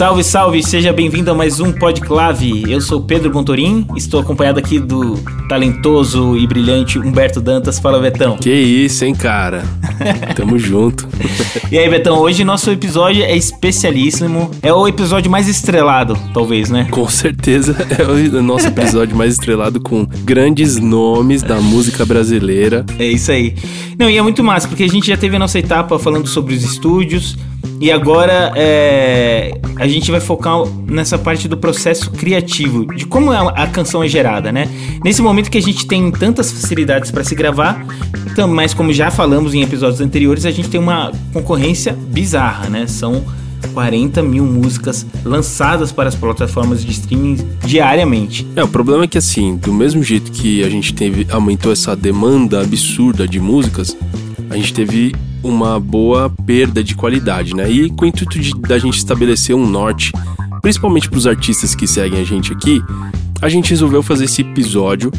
Salve, salve, seja bem-vindo a mais um Podclave. Eu sou Pedro Bontorim, estou acompanhado aqui do talentoso e brilhante Humberto Dantas. Fala, Betão. Que isso, hein, cara? Tamo junto. E aí, Betão, hoje nosso episódio é especialíssimo. É o episódio mais estrelado, talvez, né? Com certeza é o nosso episódio mais estrelado com grandes nomes da música brasileira. É isso aí. Não, e é muito massa, porque a gente já teve a nossa etapa falando sobre os estúdios, e agora é, a gente vai focar nessa parte do processo criativo, de como a, canção é gerada, né? Nesse momento que a gente tem tantas facilidades para se gravar, então, mas como já falamos em episódios anteriores, a gente tem uma concorrência bizarra, né? São 40 mil músicas lançadas para as plataformas de streaming diariamente. É, o problema é que assim, do mesmo jeito que a gente teve, aumentou essa demanda absurda de músicas, a gente teve uma boa perda de qualidade, né? E com o intuito de da gente estabelecer um norte, principalmente para os artistas que seguem a gente aqui, a gente resolveu fazer esse episódio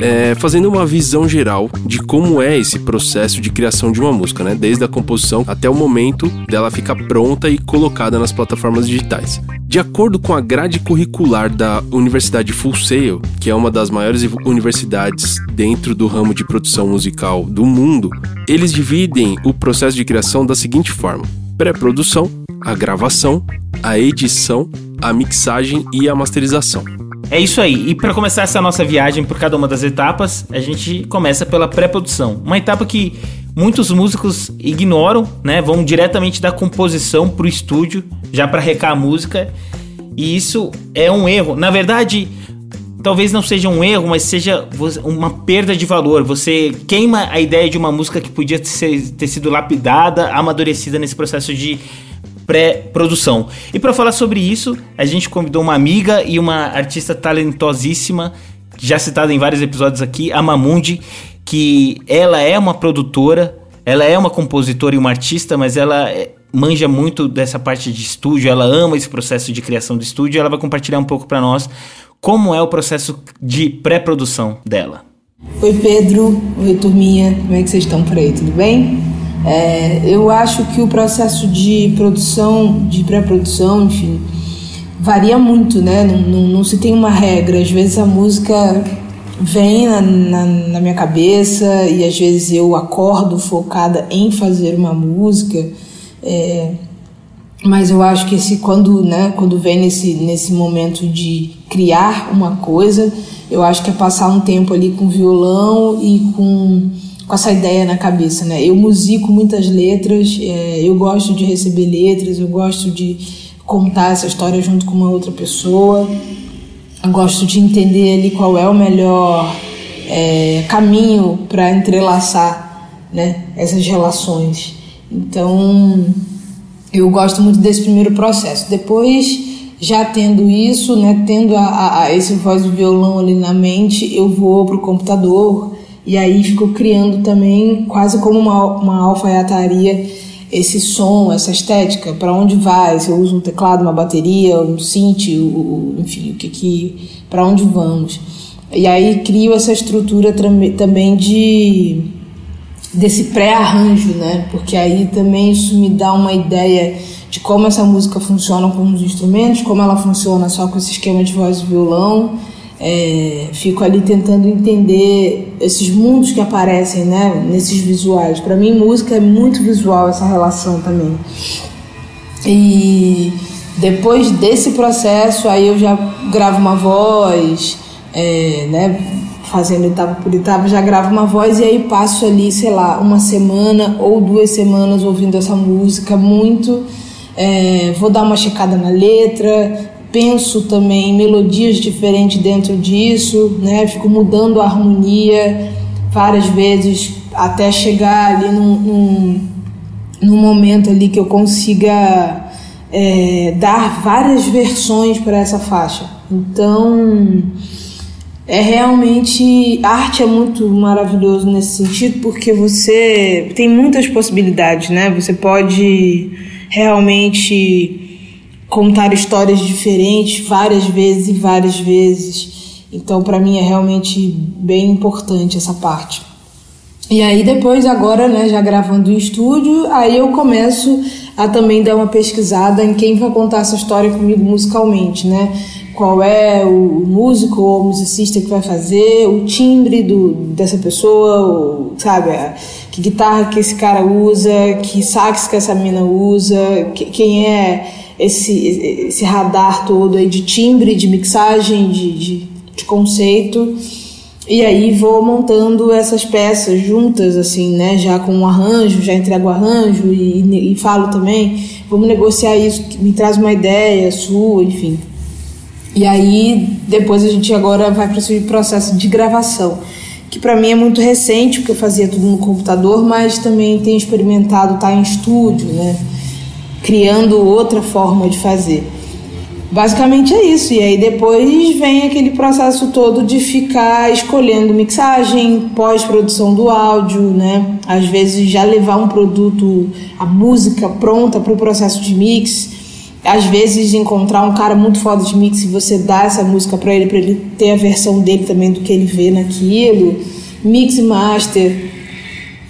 é, fazendo uma visão geral de como é esse processo de criação de uma música, né? Desde a composição até o momento dela ficar pronta e colocada nas plataformas digitais. De acordo com a grade curricular da Universidade Full Sail, que é uma das maiores universidades dentro do ramo de produção musical do mundo, eles dividem o processo de criação da seguinte forma: pré-produção, a gravação, a edição, a mixagem e a masterização. É isso aí. E para começar essa nossa viagem por cada uma das etapas, a gente começa pela pré-produção. Uma etapa que muitos músicos ignoram, né? Vão diretamente da composição pro estúdio, já para recar a música. E isso é um erro. Na verdade, talvez não seja um erro, mas seja uma perda de valor. Você queima a ideia de uma música que podia ter sido lapidada, amadurecida nesse processo de pré-produção. E para falar sobre isso, a gente convidou uma amiga e uma artista talentosíssima, já citada em vários episódios aqui, a Mamundi, que ela é uma produtora, ela é uma compositora e uma artista, mas ela é, manja muito dessa parte de estúdio, ela ama esse processo de criação de estúdio, ela vai compartilhar um pouco para nós como é o processo de pré-produção dela. Oi Pedro, oi turminha, como é que vocês estão por aí, tudo bem? É, eu acho que o processo de produção, de pré-produção, enfim, varia muito, né? Não, não, não, se tem uma regra. Às vezes a música vem na, na, na, minha cabeça e às vezes eu acordo focada em fazer uma música. É, mas eu acho que esse, quando, né, quando vem nesse, nesse momento de criar uma coisa, eu acho que é passar um tempo ali com violão e com com essa ideia na cabeça, né? Eu musico muitas letras, é, eu gosto de receber letras, eu gosto de contar essa história junto com uma outra pessoa, eu gosto de entender ali qual é o melhor é, caminho para entrelaçar, né? Essas relações. Então, eu gosto muito desse primeiro processo. Depois, já tendo isso, né, tendo a, a, esse voz do violão ali na mente, eu vou para o computador e aí ficou criando também, quase como uma, uma alfaiataria, esse som, essa estética, para onde vai, se eu uso um teclado, uma bateria, um synth, o, enfim, o que que, para onde vamos. E aí crio essa estrutura também de desse pré-arranjo, né? Porque aí também isso me dá uma ideia de como essa música funciona com os instrumentos, como ela funciona só com esse esquema de voz e violão é, fico ali tentando entender esses mundos que aparecem né, nesses visuais. Para mim, música é muito visual essa relação também. E depois desse processo, aí eu já gravo uma voz, é, né, fazendo etapa por etapa, já gravo uma voz e aí passo ali, sei lá, uma semana ou duas semanas ouvindo essa música muito. É, vou dar uma checada na letra, penso também melodias diferentes dentro disso, né? Fico mudando a harmonia várias vezes até chegar ali num, num, num momento ali que eu consiga é, dar várias versões para essa faixa. Então é realmente arte é muito maravilhoso nesse sentido porque você tem muitas possibilidades, né? Você pode realmente contar histórias diferentes várias vezes e várias vezes. Então, para mim é realmente bem importante essa parte. E aí depois, agora, né, já gravando em estúdio, aí eu começo a também dar uma pesquisada em quem vai contar essa história comigo musicalmente, né? Qual é o músico ou musicista que vai fazer, o timbre do, dessa pessoa, sabe? Que guitarra que esse cara usa, que sax que essa mina usa, que, quem é esse, esse radar todo aí de timbre, de mixagem, de, de, de conceito. E aí vou montando essas peças juntas, assim, né? Já com um arranjo, já entrego o arranjo e, e falo também, vamos negociar isso, me traz uma ideia sua, enfim. E aí depois a gente agora vai para o processo de gravação, que para mim é muito recente, porque eu fazia tudo no computador, mas também tenho experimentado estar tá em estúdio, né? Criando outra forma de fazer. Basicamente é isso. E aí depois vem aquele processo todo de ficar escolhendo mixagem, pós-produção do áudio, né? Às vezes já levar um produto, a música pronta para o processo de mix. Às vezes encontrar um cara muito foda de mix e você dá essa música para ele, para ele ter a versão dele também do que ele vê naquilo. Mix master.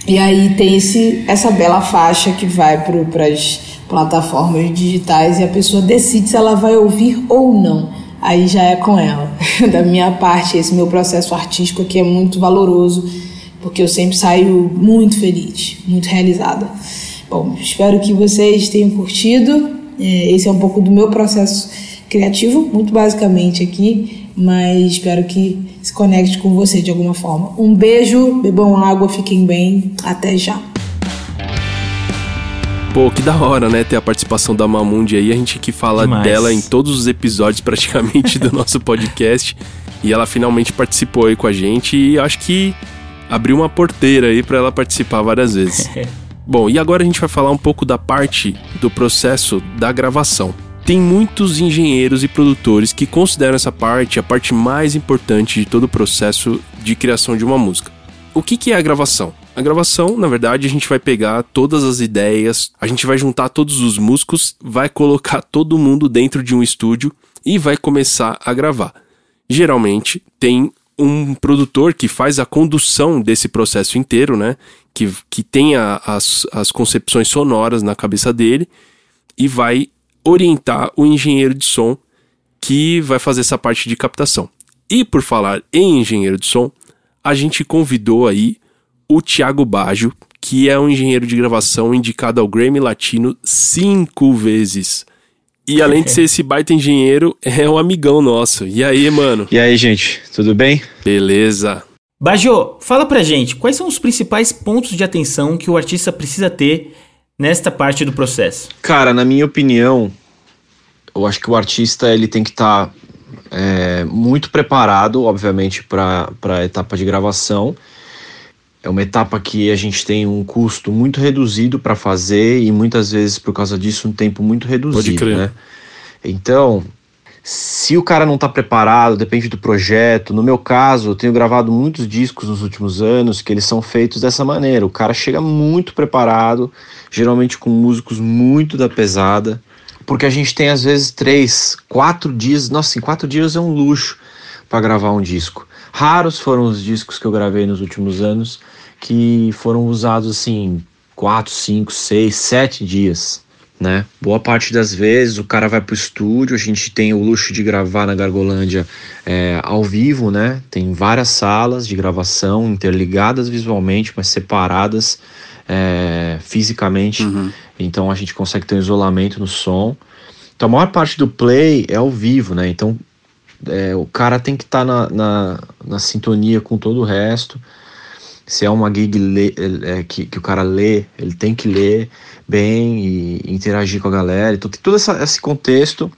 E aí tem esse, essa bela faixa que vai para as plataformas digitais e a pessoa decide se ela vai ouvir ou não. Aí já é com ela. da minha parte, esse meu processo artístico aqui é muito valoroso, porque eu sempre saio muito feliz, muito realizada. Bom, espero que vocês tenham curtido. É, esse é um pouco do meu processo criativo, muito basicamente aqui, mas espero que se conecte com você de alguma forma. Um beijo, bebam água, fiquem bem, até já. Pô, que da hora, né? Ter a participação da Mamundi aí. A gente que fala Demais. dela em todos os episódios praticamente do nosso podcast. E ela finalmente participou aí com a gente e acho que abriu uma porteira aí para ela participar várias vezes. Bom, e agora a gente vai falar um pouco da parte do processo da gravação. Tem muitos engenheiros e produtores que consideram essa parte a parte mais importante de todo o processo de criação de uma música. O que, que é a gravação? A gravação, na verdade, a gente vai pegar todas as ideias, a gente vai juntar todos os músicos, vai colocar todo mundo dentro de um estúdio e vai começar a gravar. Geralmente tem um produtor que faz a condução desse processo inteiro, né? Que, que tem a, as, as concepções sonoras na cabeça dele e vai orientar o engenheiro de som que vai fazer essa parte de captação. E por falar em engenheiro de som, a gente convidou aí o Thiago Baggio, que é um engenheiro de gravação indicado ao Grammy Latino cinco vezes. E além de ser esse baita engenheiro, é um amigão nosso. E aí, mano? E aí, gente, tudo bem? Beleza. Bajo, fala pra gente, quais são os principais pontos de atenção que o artista precisa ter nesta parte do processo? Cara, na minha opinião, eu acho que o artista ele tem que estar tá, é, muito preparado, obviamente, para a etapa de gravação é uma etapa que a gente tem um custo muito reduzido para fazer e muitas vezes por causa disso um tempo muito reduzido, né? Então, se o cara não está preparado, depende do projeto. No meu caso, eu tenho gravado muitos discos nos últimos anos que eles são feitos dessa maneira. O cara chega muito preparado, geralmente com músicos muito da pesada, porque a gente tem às vezes três, quatro dias. Nossa, em quatro dias é um luxo para gravar um disco. Raros foram os discos que eu gravei nos últimos anos que foram usados assim quatro, cinco, seis, sete dias, né? Boa parte das vezes o cara vai pro estúdio, a gente tem o luxo de gravar na Gargolândia é, ao vivo, né? Tem várias salas de gravação interligadas visualmente, mas separadas é, fisicamente. Uhum. Então a gente consegue ter um isolamento no som. Então a maior parte do play é ao vivo, né? Então é, o cara tem que estar tá na, na, na, sintonia com todo o resto. Se é uma gig lê, é, que, que o cara lê, ele tem que ler bem e interagir com a galera. Então tem todo essa, esse contexto.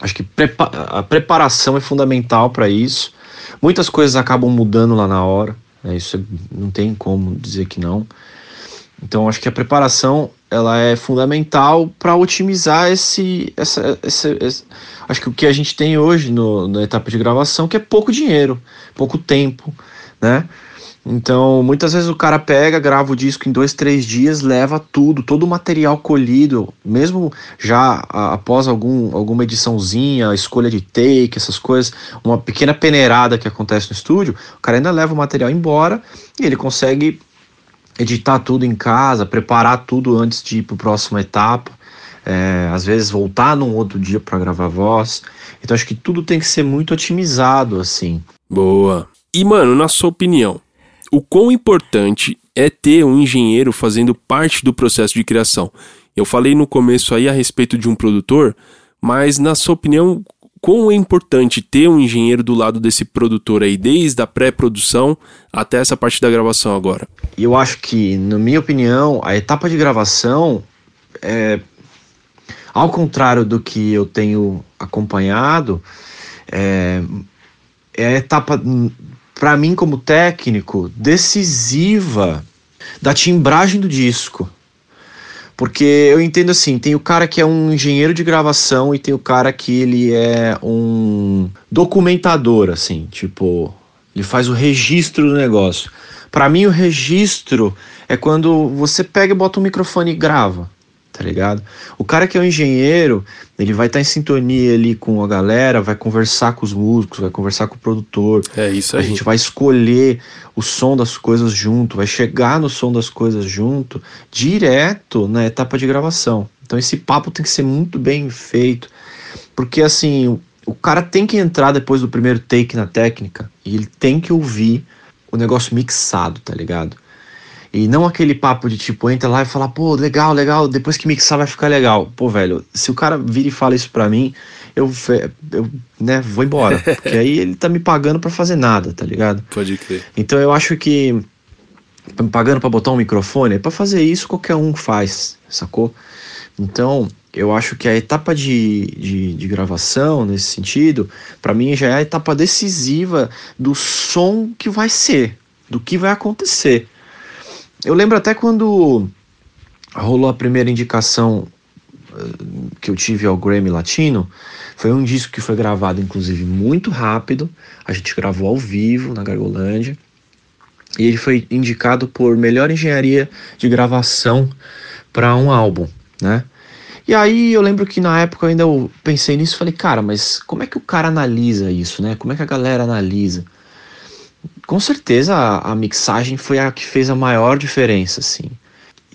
Acho que prepa a preparação é fundamental para isso. Muitas coisas acabam mudando lá na hora. Né? Isso é, não tem como dizer que não. Então acho que a preparação ela é fundamental para otimizar esse, essa, esse, esse, acho que o que a gente tem hoje no, na etapa de gravação que é pouco dinheiro, pouco tempo, né? Então, muitas vezes o cara pega, grava o disco em dois, três dias, leva tudo, todo o material colhido, mesmo já a, após algum, alguma ediçãozinha, escolha de take, essas coisas, uma pequena peneirada que acontece no estúdio, o cara ainda leva o material embora e ele consegue editar tudo em casa, preparar tudo antes de ir para a próxima etapa. É, às vezes voltar num outro dia para gravar voz. Então acho que tudo tem que ser muito otimizado assim. Boa. E mano, na sua opinião, o quão importante é ter um engenheiro fazendo parte do processo de criação? Eu falei no começo aí a respeito de um produtor, mas na sua opinião, quão é importante ter um engenheiro do lado desse produtor aí, desde a pré-produção até essa parte da gravação agora? Eu acho que, na minha opinião, a etapa de gravação é ao contrário do que eu tenho acompanhado, é, é a etapa, para mim como técnico, decisiva da timbragem do disco. Porque eu entendo assim, tem o cara que é um engenheiro de gravação e tem o cara que ele é um documentador, assim, tipo, ele faz o registro do negócio. Para mim o registro é quando você pega e bota um microfone e grava tá ligado? O cara que é um engenheiro, ele vai estar tá em sintonia ali com a galera, vai conversar com os músicos, vai conversar com o produtor. É isso aí. A gente vai escolher o som das coisas junto, vai chegar no som das coisas junto, direto na etapa de gravação. Então esse papo tem que ser muito bem feito, porque assim, o cara tem que entrar depois do primeiro take na técnica e ele tem que ouvir o negócio mixado, tá ligado? E não aquele papo de tipo, entra lá e fala, pô, legal, legal, depois que mixar vai ficar legal. Pô, velho, se o cara vira e fala isso pra mim, eu, eu né, vou embora. Porque aí ele tá me pagando para fazer nada, tá ligado? Pode crer. Então eu acho que tá me pagando para botar um microfone, para fazer isso qualquer um faz, sacou? Então, eu acho que a etapa de, de, de gravação, nesse sentido, para mim já é a etapa decisiva do som que vai ser, do que vai acontecer. Eu lembro até quando rolou a primeira indicação eh, que eu tive ao Grammy Latino. Foi um disco que foi gravado, inclusive, muito rápido. A gente gravou ao vivo na Gargolândia. E ele foi indicado por melhor engenharia de gravação para um álbum, né? E aí eu lembro que na época eu ainda pensei nisso e falei, cara, mas como é que o cara analisa isso, né? Como é que a galera analisa? Com certeza a, a, mixagem foi a que fez a maior diferença, assim.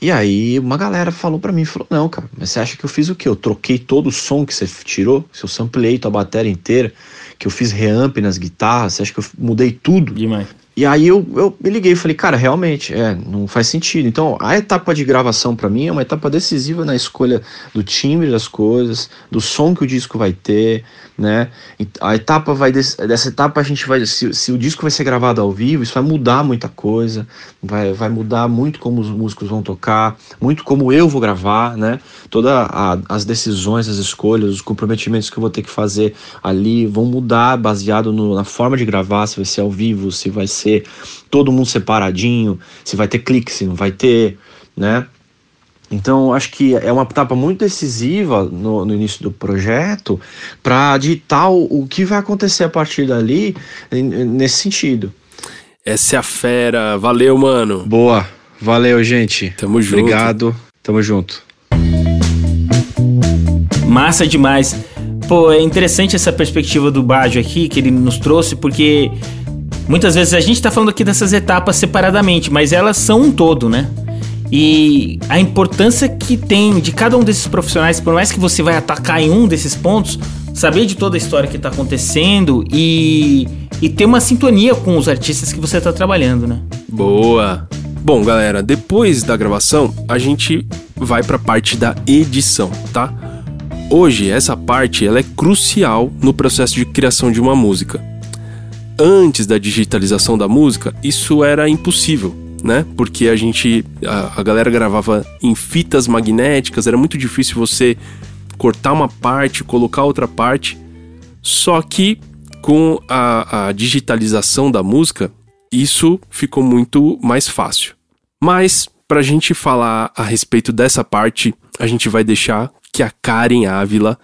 E aí uma galera falou para mim, falou, não, cara, mas você acha que eu fiz o quê? Eu troquei todo o som que você tirou? Se eu samplei tua bateria inteira, que eu fiz reamp nas guitarras, você acha que eu mudei tudo? Demais. E aí eu, eu me liguei e falei, cara, realmente, é, não faz sentido. Então, a etapa de gravação para mim é uma etapa decisiva na escolha do timbre das coisas, do som que o disco vai ter, né? A etapa vai dessa etapa a gente vai se, se, o disco vai ser gravado ao vivo, isso vai mudar muita coisa, vai, vai mudar muito como os músicos vão tocar, muito como eu vou gravar, né? Todas as decisões, as escolhas, os comprometimentos que eu vou ter que fazer ali vão mudar baseado no, na forma de gravar, se vai ser ao vivo, se vai ser todo mundo separadinho, se vai ter clique, se não vai ter, né? Então, acho que é uma etapa muito decisiva no, no início do projeto para ditar o, o, que vai acontecer a partir dali nesse sentido. Essa é a fera. Valeu, mano. Boa. Valeu, gente. Tamo junto. Obrigado. Tamo junto. Massa demais. Pô, é interessante essa perspectiva do Bajo aqui que ele nos trouxe, porque muitas vezes a gente tá falando aqui dessas etapas separadamente, mas elas são um todo, né? E a importância que tem de cada um desses profissionais, por mais que você vai atacar em um desses pontos, saber de toda a história que está acontecendo e, e ter uma sintonia com os artistas que você está trabalhando, né? Boa! Bom, galera, depois da gravação, a gente vai para a parte da edição, tá? Hoje, essa parte ela é crucial no processo de criação de uma música. Antes da digitalização da música, isso era impossível né? Porque a gente, a, a galera gravava em fitas magnéticas, era muito difícil você cortar uma parte, colocar outra parte. Só que com a, a digitalização da música, isso ficou muito mais fácil. Mas para a gente falar a respeito dessa parte, a gente vai deixar que a Karen Ávila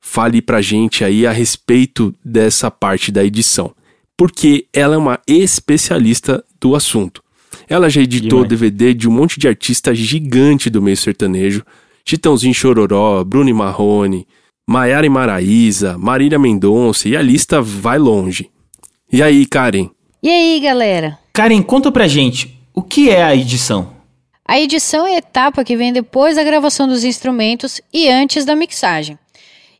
fale pra gente aí a respeito dessa parte da edição, porque ela é uma especialista do assunto. Ela já editou Demais. DVD de um monte de artista gigante do meio sertanejo. Chitãozinho Chororó, Bruno Marrone, Maiara e Maraísa, Marília Mendonça e a lista vai longe. E aí, Karen? E aí, galera? Karen, conta pra gente, o que é a edição? A edição é a etapa que vem depois da gravação dos instrumentos e antes da mixagem.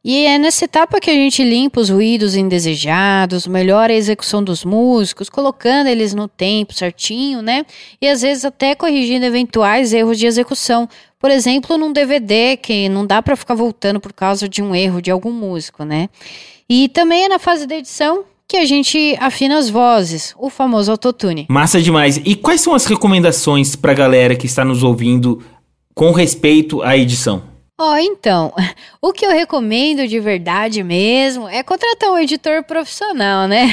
E é nessa etapa que a gente limpa os ruídos indesejados, melhora a execução dos músicos, colocando eles no tempo certinho, né? E às vezes até corrigindo eventuais erros de execução. Por exemplo, num DVD que não dá para ficar voltando por causa de um erro de algum músico, né? E também é na fase da edição que a gente afina as vozes, o famoso autotune. Massa demais. E quais são as recomendações para galera que está nos ouvindo com respeito à edição? Ó, oh, então, o que eu recomendo de verdade mesmo é contratar um editor profissional, né?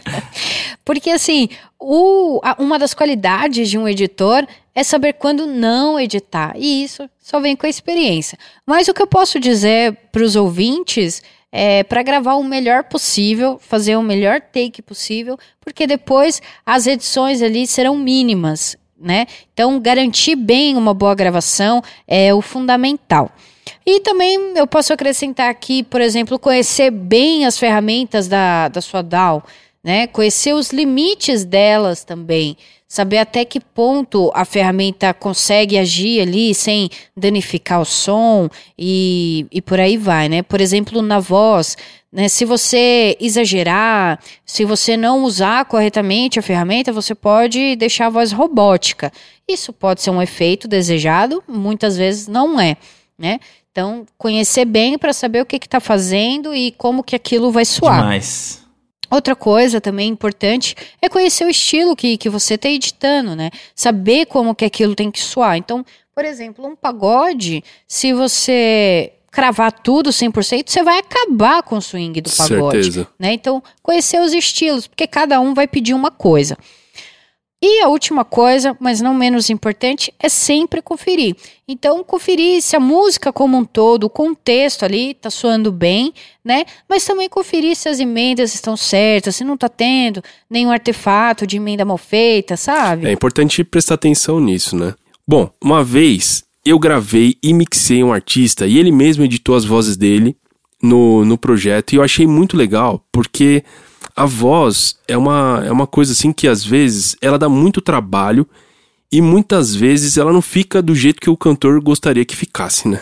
Porque assim, o, uma das qualidades de um editor é saber quando não editar, e isso só vem com a experiência. Mas o que eu posso dizer para os ouvintes é para gravar o melhor possível, fazer o melhor take possível, porque depois as edições ali serão mínimas né? Então, garantir bem uma boa gravação é o fundamental. E também eu posso acrescentar aqui, por exemplo, conhecer bem as ferramentas da, da sua DAW, né? Conhecer os limites delas também. Saber até que ponto a ferramenta consegue agir ali sem danificar o som e, e por aí vai, né? Por exemplo, na voz, né? Se você exagerar, se você não usar corretamente a ferramenta, você pode deixar a voz robótica. Isso pode ser um efeito desejado, muitas vezes não é, né? Então, conhecer bem para saber o que está fazendo e como que aquilo vai soar. Demais. Outra coisa também importante é conhecer o estilo que, que você está editando, né? Saber como que aquilo tem que soar. Então, por exemplo, um pagode, se você cravar tudo 100%, você vai acabar com o swing do pagode. Certeza. Né? Então, conhecer os estilos, porque cada um vai pedir uma coisa. E a última coisa, mas não menos importante, é sempre conferir. Então, conferir se a música como um todo, o contexto ali está soando bem, né? Mas também conferir se as emendas estão certas, se não está tendo nenhum artefato de emenda mal feita, sabe? É importante prestar atenção nisso, né? Bom, uma vez eu gravei e mixei um artista e ele mesmo editou as vozes dele no, no projeto e eu achei muito legal porque a voz é uma, é uma coisa assim que às vezes ela dá muito trabalho e muitas vezes ela não fica do jeito que o cantor gostaria que ficasse, né?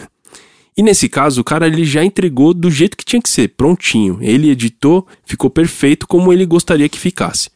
E nesse caso, o cara ele já entregou do jeito que tinha que ser, prontinho. Ele editou, ficou perfeito como ele gostaria que ficasse.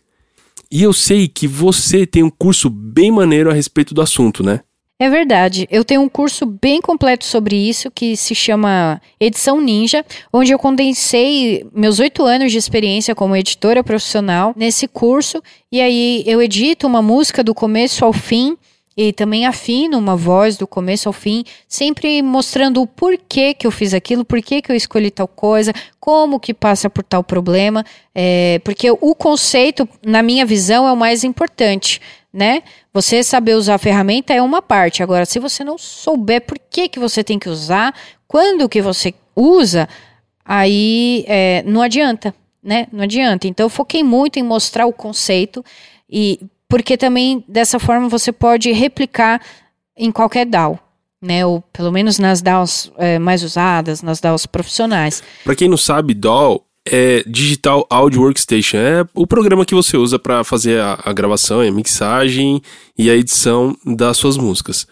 E eu sei que você tem um curso bem maneiro a respeito do assunto, né? É verdade. Eu tenho um curso bem completo sobre isso que se chama Edição Ninja, onde eu condensei meus oito anos de experiência como editora profissional nesse curso. E aí eu edito uma música do começo ao fim e também afino uma voz do começo ao fim, sempre mostrando o porquê que eu fiz aquilo, porquê que eu escolhi tal coisa, como que passa por tal problema, é, porque o conceito, na minha visão, é o mais importante né? Você saber usar a ferramenta é uma parte. Agora, se você não souber por que, que você tem que usar, quando que você usa, aí é, não adianta, né? Não adianta. Então, eu foquei muito em mostrar o conceito e porque também dessa forma você pode replicar em qualquer DAO. Né, ou pelo menos nas DAOs é, mais usadas, nas DAOs profissionais. Para quem não sabe, DAO é Digital Audio Workstation. É o programa que você usa para fazer a, a, gravação, a mixagem e a edição das suas músicas.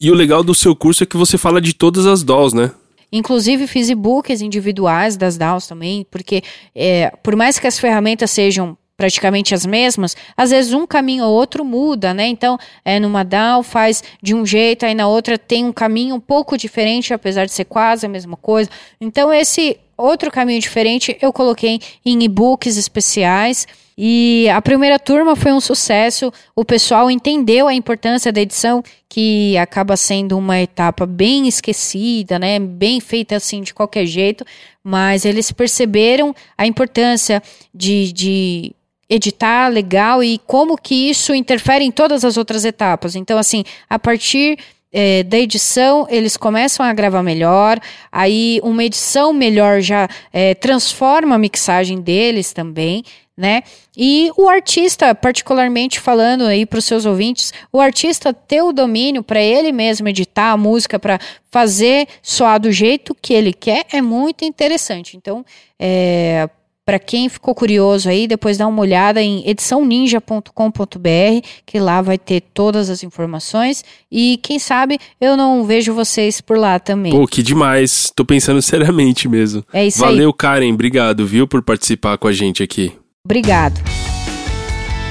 E o legal do seu curso é que você fala de todas as DAWs, né? Inclusive fiz e-books individuais das DAWs também, porque é, por mais que as ferramentas sejam praticamente as mesmas, às vezes um caminho ou outro muda, né? Então, é numa DAO faz de um jeito, aí na outra tem um caminho um pouco diferente, apesar de ser quase a mesma coisa. Então, esse outro caminho diferente eu coloquei em e-books especiais. E a primeira turma foi um sucesso. O pessoal entendeu a importância da edição, que acaba sendo uma etapa bem esquecida, né? Bem feita assim de qualquer jeito. Mas eles perceberam a importância de, de editar legal e como que isso interfere em todas as outras etapas. Então, assim, a partir é, da edição, eles começam a gravar melhor, aí uma edição melhor já é, transforma a mixagem deles também, né? E o artista, particularmente falando aí para os seus ouvintes, o artista ter o domínio para ele mesmo editar a música, para fazer soar do jeito que ele quer, é muito interessante. Então, é, Para quem ficou curioso aí, depois dá uma olhada em ediçãoninja.com.br, que lá vai ter todas as informações. E quem sabe eu não vejo vocês por lá também. Pô, que demais. Tô pensando seriamente mesmo. É isso Valeu, aí. Valeu, Karen. Obrigado, viu, por participar com a gente aqui. Obrigado.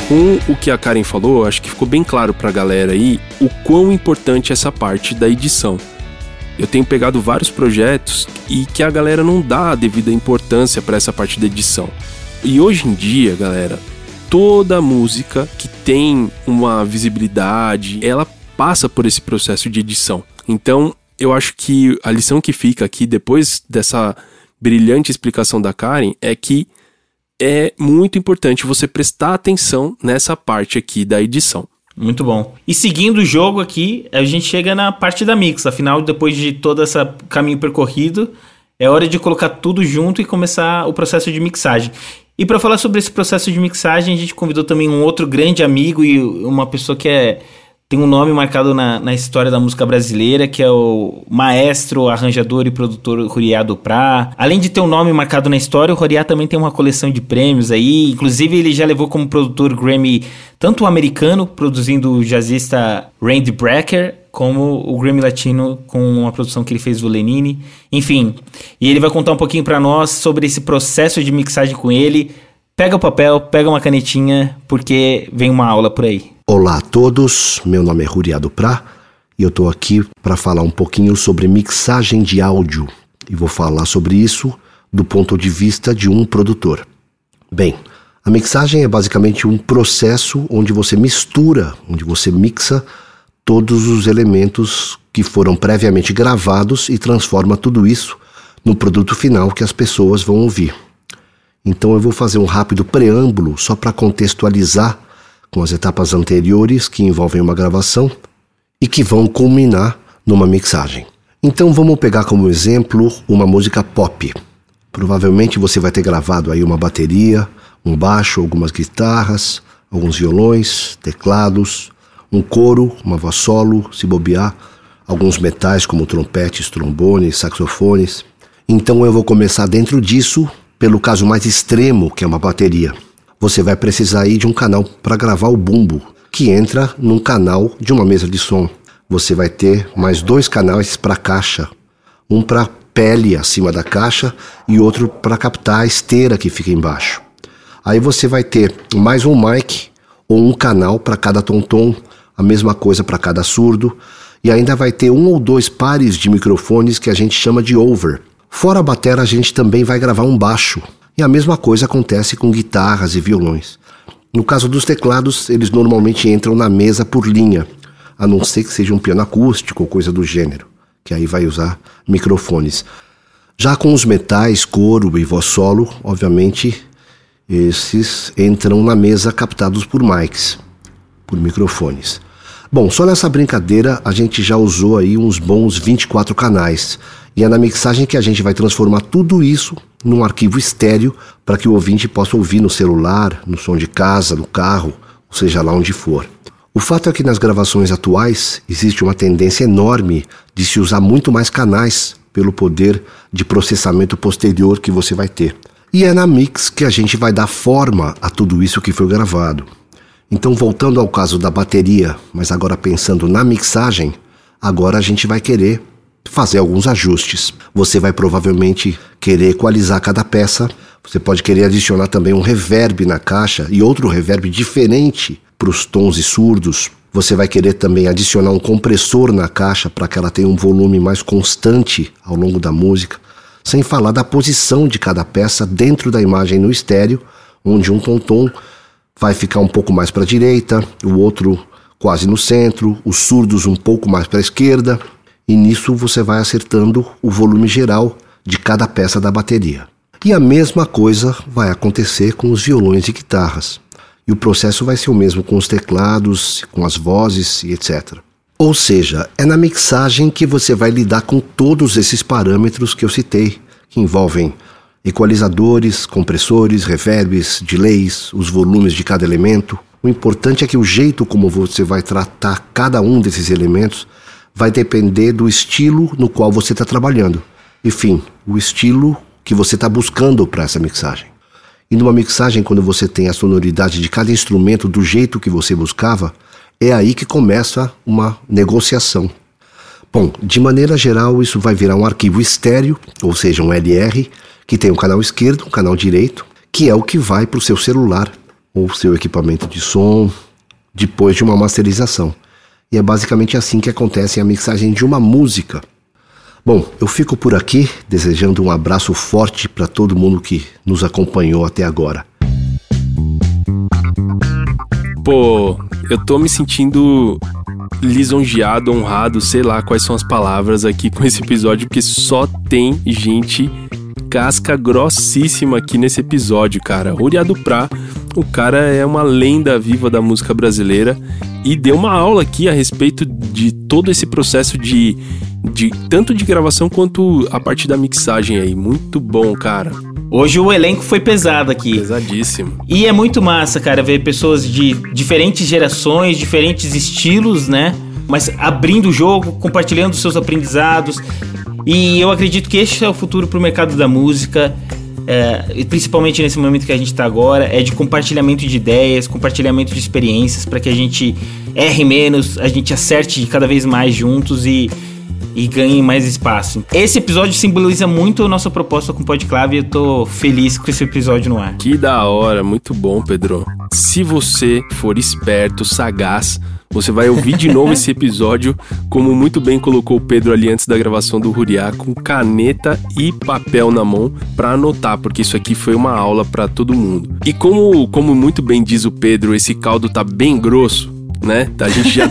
Com o que a Karen falou, acho que ficou bem claro pra galera aí o quão importante é essa parte da edição. Eu tenho pegado vários projetos e que a galera não dá a devida importância para essa parte da edição. E hoje em dia, galera, toda música que tem uma visibilidade, ela passa por esse processo de edição. Então, eu acho que a lição que fica aqui depois dessa brilhante explicação da Karen é que é muito importante você prestar atenção nessa parte aqui da edição. Muito bom. E seguindo o jogo aqui, a gente chega na parte da mix. Afinal, depois de todo esse caminho percorrido, é hora de colocar tudo junto e começar o processo de mixagem. E para falar sobre esse processo de mixagem, a gente convidou também um outro grande amigo e uma pessoa que é tem um nome marcado na, na história da música brasileira, que é o maestro, arranjador e produtor Ruriá Duprá. Além de ter um nome marcado na história, o Ruriá também tem uma coleção de prêmios aí. Inclusive, ele já levou como produtor Grammy tanto o americano, produzindo o jazzista Randy Brecker, como o Grammy Latino com uma produção que ele fez do Lenine. Enfim, e ele vai contar um pouquinho para nós sobre esse processo de mixagem com ele. Pega o papel, pega uma canetinha, porque vem uma aula por aí. Olá a todos, meu nome é Ruriado Prá e eu estou aqui para falar um pouquinho sobre mixagem de áudio e vou falar sobre isso do ponto de vista de um produtor. Bem, a mixagem é basicamente um processo onde você mistura, onde você mixa todos os elementos que foram previamente gravados e transforma tudo isso no produto final que as pessoas vão ouvir. Então eu vou fazer um rápido preâmbulo só para contextualizar com as etapas anteriores que envolvem uma gravação e que vão culminar numa mixagem. Então vamos pegar como exemplo uma música pop. Provavelmente você vai ter gravado aí uma bateria, um baixo, algumas guitarras, alguns violões, teclados, um coro, uma voz solo, se bobear, alguns metais como trompetes, trombones, saxofones. Então eu vou começar dentro disso pelo caso mais extremo, que é uma bateria você vai precisar ir de um canal para gravar o bumbo, que entra num canal de uma mesa de som. Você vai ter mais dois canais para caixa, um para pele acima da caixa e outro para captar a esteira que fica embaixo. Aí você vai ter mais um mic ou um canal para cada tom-tom, a mesma coisa para cada surdo, e ainda vai ter um ou dois pares de microfones que a gente chama de over. Fora a bateria, a gente também vai gravar um baixo, e a mesma coisa acontece com guitarras e violões. No caso dos teclados, eles normalmente entram na mesa por linha, a não ser que seja um piano acústico ou coisa do gênero, que aí vai usar microfones. Já com os metais, coro e voz solo, obviamente, esses entram na mesa captados por mics, por microfones. Bom, só nessa brincadeira a gente já usou aí uns bons 24 canais. E é na mixagem que a gente vai transformar tudo isso num arquivo estéreo para que o ouvinte possa ouvir no celular, no som de casa, no carro, ou seja lá onde for. O fato é que nas gravações atuais existe uma tendência enorme de se usar muito mais canais pelo poder de processamento posterior que você vai ter. E é na mix que a gente vai dar forma a tudo isso que foi gravado. Então, voltando ao caso da bateria, mas agora pensando na mixagem, agora a gente vai querer fazer alguns ajustes. Você vai provavelmente querer equalizar cada peça. Você pode querer adicionar também um reverb na caixa e outro reverb diferente para os tons e surdos. Você vai querer também adicionar um compressor na caixa para que ela tenha um volume mais constante ao longo da música. Sem falar da posição de cada peça dentro da imagem no estéreo, onde um tom-tom vai ficar um pouco mais para a direita, o outro quase no centro, os surdos um pouco mais para a esquerda, e nisso você vai acertando o volume geral de cada peça da bateria. E a mesma coisa vai acontecer com os violões e guitarras. E o processo vai ser o mesmo com os teclados, com as vozes e etc. Ou seja, é na mixagem que você vai lidar com todos esses parâmetros que eu citei, que envolvem equalizadores, compressores, reverbs, delays, os volumes de cada elemento. O importante é que o jeito como você vai tratar cada um desses elementos vai depender do estilo no qual você está trabalhando. Enfim, o estilo que você está buscando para essa mixagem. E numa mixagem, quando você tem a sonoridade de cada instrumento do jeito que você buscava, é aí que começa uma negociação. Bom, de maneira geral, isso vai virar um arquivo estéreo, ou seja, um LR, que tem um canal esquerdo, um canal direito, que é o que vai para o seu celular ou seu equipamento de som depois de uma masterização. E é basicamente assim que acontece a mixagem de uma música. Bom, eu fico por aqui desejando um abraço forte para todo mundo que nos acompanhou até agora. Pô, eu tô me sentindo lisonjeado, honrado, sei lá quais são as palavras aqui com esse episódio, porque só tem gente casca grossíssima aqui nesse episódio, cara. Uriado Prá, o cara é uma lenda viva da música brasileira e deu uma aula aqui a respeito de todo esse processo de, de tanto de gravação quanto a parte da mixagem aí. Muito bom, cara. Hoje o elenco foi pesado aqui. Pesadíssimo. E é muito massa, cara, ver pessoas de diferentes gerações, diferentes estilos, né? Mas abrindo o jogo, compartilhando seus aprendizados. E eu acredito que este é o futuro pro mercado da música. É, principalmente nesse momento que a gente está agora, é de compartilhamento de ideias, compartilhamento de experiências, para que a gente erre menos, a gente acerte cada vez mais juntos e e ganhe mais espaço. Esse episódio simboliza muito a nossa proposta com o Podclave e eu tô feliz com esse episódio no ar. Que da hora, muito bom, Pedro. Se você for esperto, sagaz, você vai ouvir de novo esse episódio, como muito bem colocou o Pedro ali antes da gravação do Ruriá, com caneta e papel na mão para anotar, porque isso aqui foi uma aula para todo mundo. E como, como muito bem diz o Pedro, esse caldo tá bem grosso, né? A gente já,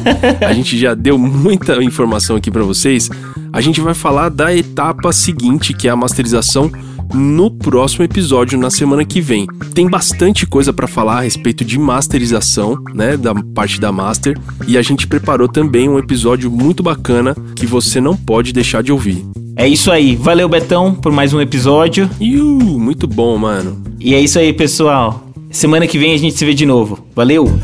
a gente já deu muita informação aqui para vocês. A gente vai falar da etapa seguinte, que é a masterização no próximo episódio na semana que vem. Tem bastante coisa para falar a respeito de masterização, né, da parte da master, e a gente preparou também um episódio muito bacana que você não pode deixar de ouvir. É isso aí. Valeu, Betão, por mais um episódio. Iu, muito bom, mano. E é isso aí, pessoal. Semana que vem a gente se vê de novo. Valeu!